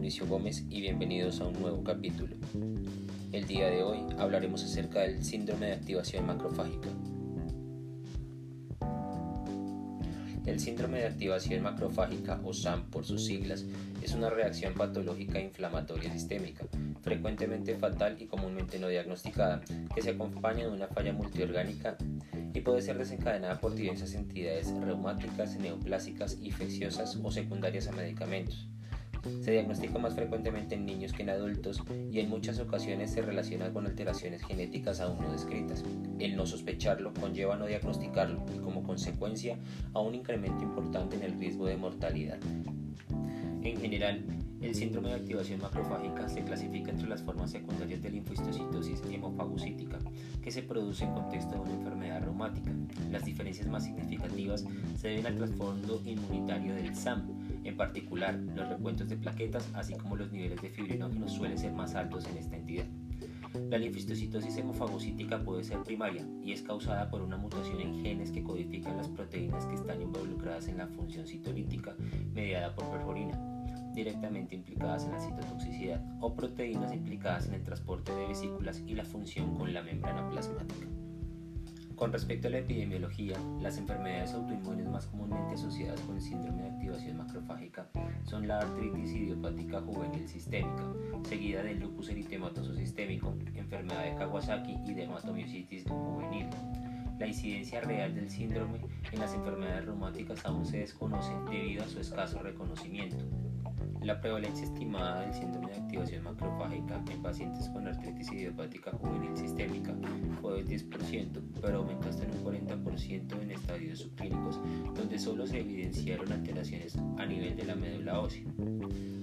Mauricio Gómez y bienvenidos a un nuevo capítulo. El día de hoy hablaremos acerca del síndrome de activación macrofágica. El síndrome de activación macrofágica o SAM por sus siglas es una reacción patológica inflamatoria sistémica, frecuentemente fatal y comúnmente no diagnosticada, que se acompaña de una falla multiorgánica y puede ser desencadenada por diversas entidades reumáticas, neoplásicas, infecciosas o secundarias a medicamentos. Se diagnostica más frecuentemente en niños que en adultos y en muchas ocasiones se relaciona con alteraciones genéticas aún no descritas. El no sospecharlo conlleva no diagnosticarlo y como consecuencia a un incremento importante en el riesgo de mortalidad. En general, el síndrome de activación macrofágica se clasifica entre las formas secundarias de linfostocitosis hemofagocítica, que se produce en contexto de una enfermedad reumática. Las diferencias más significativas se deben al trasfondo inmunitario del SAM. En particular, los recuentos de plaquetas, así como los niveles de fibrinógenos suelen ser más altos en esta entidad. La linfostocitosis hemofagocítica puede ser primaria y es causada por una mutación en genes que codifican las proteínas que están involucradas en la función citolítica mediada por perforina directamente implicadas en la citotoxicidad o proteínas implicadas en el transporte de vesículas y la función con la membrana plasmática. Con respecto a la epidemiología, las enfermedades autoinmunes más comúnmente asociadas con el síndrome de activación macrofágica son la artritis idiopática juvenil sistémica, seguida del lupus eritematoso sistémico, enfermedad de Kawasaki y dermatomiositis juvenil. La incidencia real del síndrome en las enfermedades reumáticas aún se desconoce debido a su escaso reconocimiento. La prevalencia estimada del síndrome de activación macrofágica en pacientes con artritis idiopática juvenil sistémica fue del 10%, pero aumentó hasta un 40% en estadios subclínicos, donde solo se evidenciaron alteraciones a nivel de la médula ósea.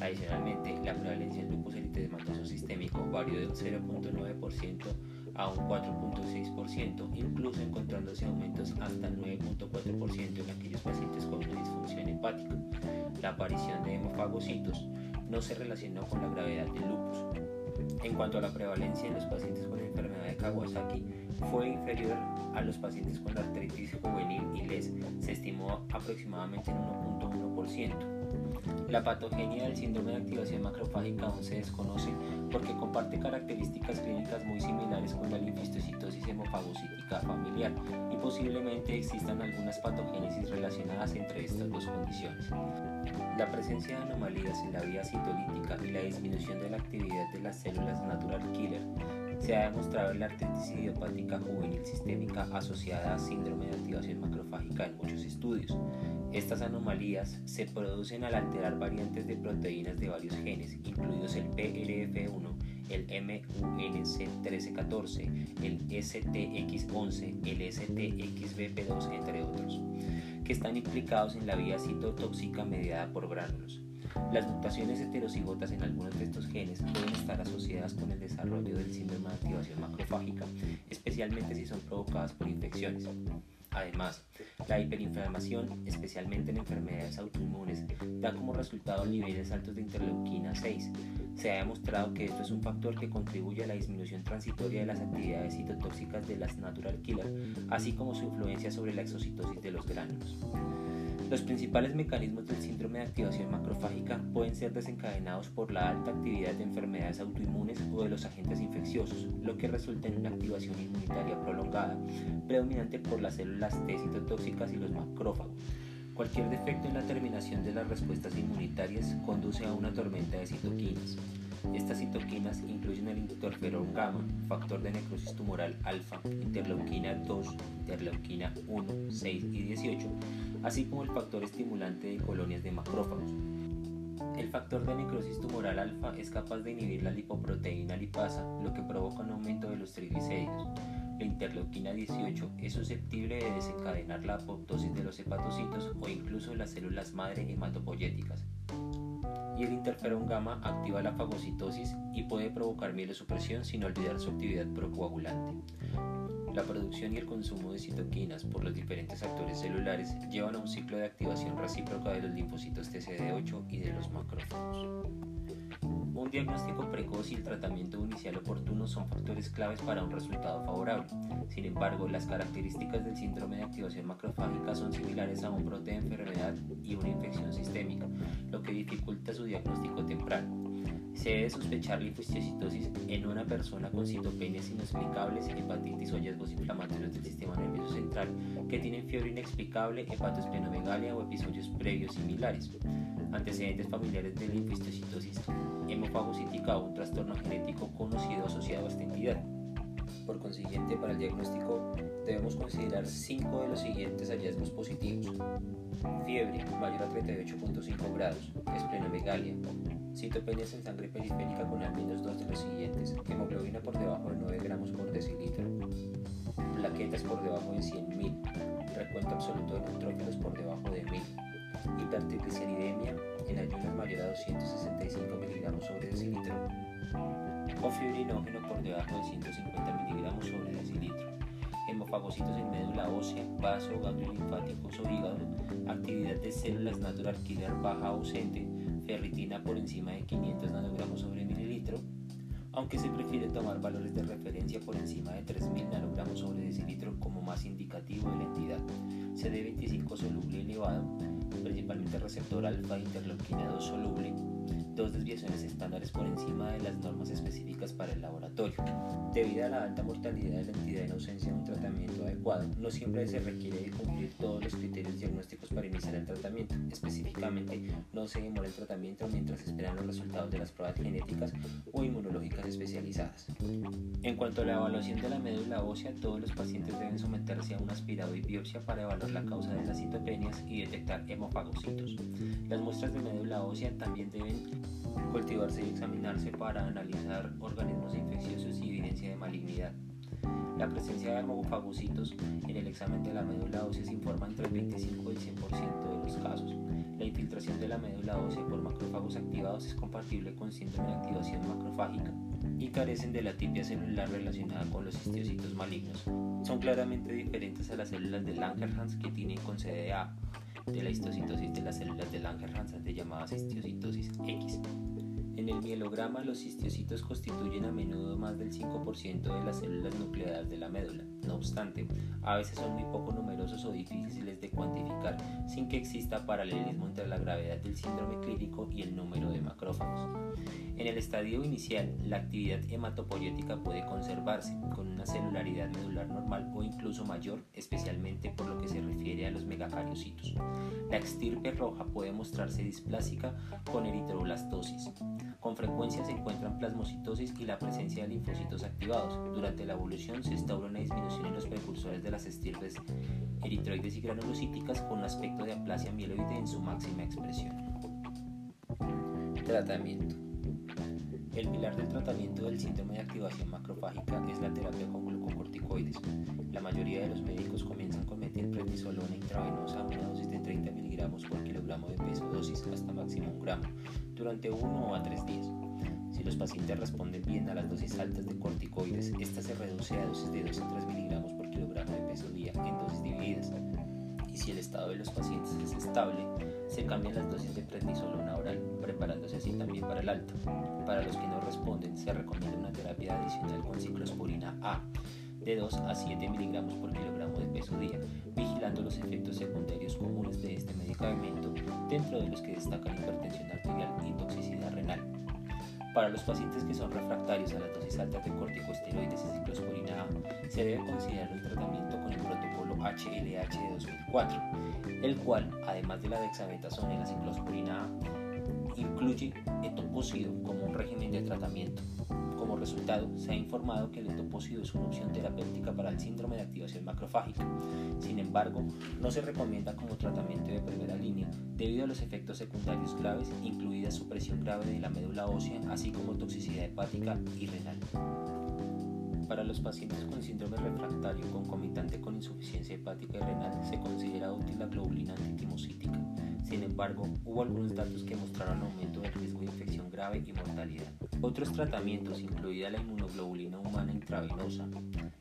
Adicionalmente, la prevalencia en lupus eritematoso sistémico varió de un 0.9% a un 4.6%, incluso encontrándose aumentos hasta 9.4% en aquellos pacientes con disfunción hepática. La aparición de hemofagocitos no se relacionó con la gravedad del lupus. En cuanto a la prevalencia en los pacientes con enfermedad de Kawasaki, fue inferior a los pacientes con artritis juvenil y les se estimó aproximadamente en 1.1%. La patogenia del síndrome de activación macrofágica aún se desconoce porque comparte características clínicas muy similares con la linfostocitosis hemofagocítica familiar y posiblemente existan algunas patogénesis relacionadas entre estas dos condiciones. La presencia de anomalías en la vía citolítica y la disminución de la actividad de las células natural killer se ha demostrado en la artritis idiopática juvenil sistémica asociada a síndrome de activación macrofágica en muchos estudios. Estas anomalías se producen al alterar variantes de proteínas de varios genes, incluidos el PLF1, el MUNC1314, el STX11, el STXBP2, entre otros, que están implicados en la vía citotóxica mediada por gránulos. Las mutaciones heterocigotas en algunos de estos genes pueden estar asociadas con el desarrollo del síndrome de activación macrofágica, especialmente si son provocadas por infecciones. Además, la hiperinflamación, especialmente en enfermedades autoinmunes, da como resultado niveles altos de interleuquina 6. Se ha demostrado que esto es un factor que contribuye a la disminución transitoria de las actividades citotóxicas de las natural killer, así como su influencia sobre la exocitosis de los gránulos. Los principales mecanismos del síndrome de activación macrofágica pueden ser desencadenados por la alta actividad de enfermedades autoinmunes o de los agentes infecciosos, lo que resulta en una activación inmunitaria prolongada, predominante por las células T citotóxicas y los macrófagos. Cualquier defecto en la terminación de las respuestas inmunitarias conduce a una tormenta de citoquinas. Estas citoquinas incluyen el interferón gamma, factor de necrosis tumoral alfa, interleuquina 2, interleuquina 1, 6 y 18, así como el factor estimulante de colonias de macrófagos. El factor de necrosis tumoral alfa es capaz de inhibir la lipoproteína lipasa, lo que provoca un aumento de los triglicéridos. La interleuquina 18 es susceptible de desencadenar la apoptosis de los hepatocitos o incluso las células madre hematopoyéticas y el interferón gamma activa la fagocitosis y puede provocar mielosupresión sin olvidar su actividad procoagulante. La producción y el consumo de citoquinas por los diferentes actores celulares llevan a un ciclo de activación recíproca de los linfocitos TCD8 y de los macrófagos. Un diagnóstico precoz y el tratamiento inicial oportuno son factores claves para un resultado favorable. Sin embargo, las características del síndrome de activación macrofágica son similares a un brote de enfermedad y una infección sistémica, lo que dificulta su diagnóstico temprano. Se debe sospechar linfocistosis en una persona con citopenias inexplicables, hepatitis o hallazgos inflamatorios del sistema nervioso central que tienen fiebre inexplicable, hepatosplenomegalia o episodios previos similares. Antecedentes familiares de linfocitosis hemofagocítica o un trastorno genético conocido asociado a esta entidad. Por consiguiente, para el diagnóstico debemos considerar cinco de los siguientes hallazgos positivos. Fiebre mayor a 38.5 grados, esplenomegalia, citopenias en sangre periférica con al menos dos de los siguientes, hemoglobina por debajo de 9 gramos por decilitro, plaquetas por debajo de 100.000, recuento absoluto de neutrófilos por debajo de 1000, hipertrigliceridemia en ayunas mayor a 265 miligramos sobre decilitro, o fibrinógeno por debajo de 150 miligramos sobre decilitro, hemofagocitos en médula ósea, vaso, ganglios linfáticos o hígado, actividad de células natural killer baja ausente, ferritina por encima de 500 nanogramos sobre mililitro, aunque se prefiere tomar valores de referencia por encima de 3000 nanogramos sobre decilitro como más indicativo de la entidad. CD25 soluble elevado, principalmente receptor alfa interleuquina 2 soluble, dos desviaciones estándares por encima de las normas específicas para el laboratorio. Debido a la alta mortalidad de la entidad en ausencia de un tratamiento adecuado, no siempre se requiere de cumplir todos los criterios diagnósticos para iniciar el tratamiento. Específicamente, no se demora el tratamiento mientras esperan los resultados de las pruebas genéticas o inmunológicas especializadas. En cuanto a la evaluación de la médula ósea, todos los pacientes deben someterse a un aspirado y biopsia para evaluar la causa de las citopenias y detectar hemofagocitos. Las muestras de médula ósea también deben cultivarse y examinarse para analizar organismos infecciosos y evidencia de malignidad. La presencia de hemofagocitos en el examen de la médula ósea se informa entre el 25 y el 100% de los casos. La infiltración de la médula ósea por macrófagos activados es compatible con síndrome de activación macrofágica y carecen de la tipia celular relacionada con los histocitos malignos. Son claramente diferentes a las células de Langerhans que tienen con CDA de la histocitosis de las células de Langerhans de llamadas histocitosis X. En el mielograma, los histiocitos constituyen a menudo más del 5% de las células nucleadas de la médula. No obstante, a veces son muy poco numerosos o difíciles de cuantificar sin que exista paralelismo entre la gravedad del síndrome clínico y el número de macrófagos. En el estadio inicial, la actividad hematopoyética puede conservarse con una celularidad medular normal o incluso mayor, especialmente por lo que se refiere a los megacariocitos. La extirpe roja puede mostrarse displásica con eritroblastosis. Con frecuencia se encuentran plasmocitosis y la presencia de linfocitos activados. Durante la evolución se instaura una disminución en los precursores de las estirpes eritroides y granulocíticas con aspecto de aplasia mieloide en su máxima expresión. Tratamiento el pilar del tratamiento del síndrome de activación macrofágica es la terapia con glucocorticoides. La mayoría de los médicos comienzan con metilprednisolona intravenosa a una dosis de 30 miligramos por kilogramo de peso, dosis hasta máximo un gramo, durante uno o a tres días. Si los pacientes responden bien a las dosis altas de corticoides, esta se reduce a dosis de 2 a 3 miligramos estado de los pacientes es estable, se cambian las dosis de prednisolona oral, preparándose así también para el alto. Para los que no responden, se recomienda una terapia adicional con ciclosporina A de 2 a 7 miligramos por kilogramo de peso día, vigilando los efectos secundarios comunes de este medicamento, dentro de los que destacan hipertensión arterial y toxicidad renal. Para los pacientes que son refractarios a las dosis altas de corticosteroides y ciclosporina A, se debe considerar el tratamiento con el protocolo HLH de 2004, el cual, además de la dexametasona y la ciclosporina A, incluye etoposide como un régimen de tratamiento. Resultado, se ha informado que el etoposide es una opción terapéutica para el síndrome de activación macrofágica. Sin embargo, no se recomienda como tratamiento de primera línea debido a los efectos secundarios graves, incluida supresión grave de la médula ósea, así como toxicidad hepática y renal. Para los pacientes con síndrome refractario concomitante con insuficiencia hepática y renal, se considera útil la globulina antitimocítica. Sin embargo, hubo algunos datos que mostraron aumento del riesgo de infección grave y mortalidad. Otros tratamientos, incluida la inmunoglobulina humana intravenosa,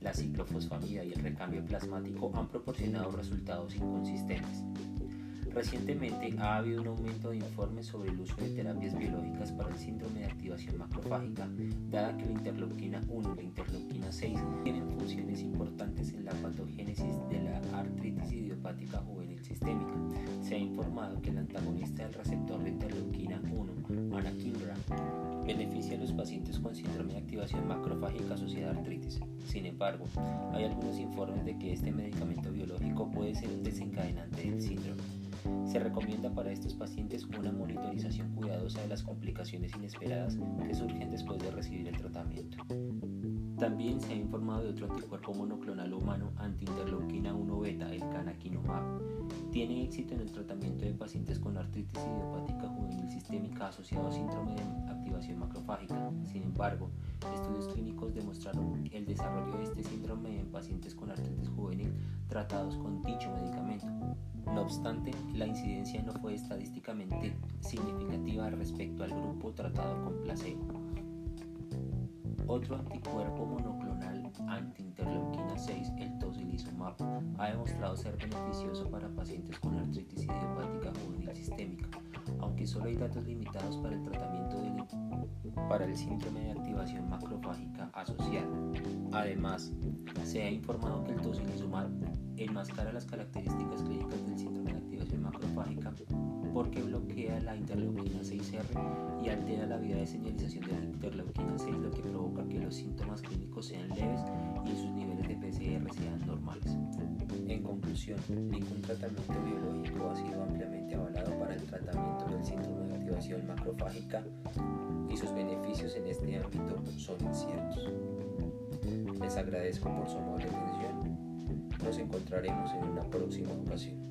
la ciclofosfamida y el recambio plasmático, han proporcionado resultados inconsistentes. Recientemente ha habido un aumento de informes sobre el uso de terapias biológicas para el síndrome de activación macrofágica, dada que la interleuquina 1 y la interleuquina 6 tienen funciones importantes en la patogénesis de la artritis idiopática juvenil sistémica. se ha informado que el antagonista del receptor de interleuquina 1, anakinra, beneficia a los pacientes con síndrome de activación macrofágica asociada a artritis. Sin embargo, hay algunos informes de que este medicamento biológico puede ser un desencadenante del síndrome. Se recomienda para estos pacientes una monitorización cuidadosa de las complicaciones inesperadas que surgen después de recibir el tratamiento. También se ha informado de otro anticuerpo monoclonal humano anti-interleuquina 1 beta, el canakinumab. Tiene éxito en el tratamiento de pacientes con artritis idiopática juvenil sistémica asociado a síndrome de activación macrofágica. Sin embargo, estudios clínicos demostraron el desarrollo de este síndrome en pacientes con artritis juvenil tratados con dicho medicamento. No obstante, la incidencia no fue estadísticamente significativa respecto al grupo tratado con placebo. Otro anticuerpo monoclonal anti-interleuquina 6, el tocilizumab, ha demostrado ser beneficioso para pacientes con artritis idiopática juvenil sistémica, aunque solo hay datos limitados para el tratamiento para el síndrome de activación macrofágica asociada. Además, se ha informado que el tocilizumab enmascara las características clínicas del síndrome de activación macrofágica porque bloquea la interleuquina 6R y altera la vía de señalización de la interleuquina 6, lo que provoca que los síntomas clínicos sean leves y sus niveles de PCR sean normales. Ningún tratamiento biológico ha sido ampliamente avalado para el tratamiento del síndrome de activación macrofágica y sus beneficios en este ámbito son inciertos. Les agradezco por su amable atención. Nos encontraremos en una próxima ocasión.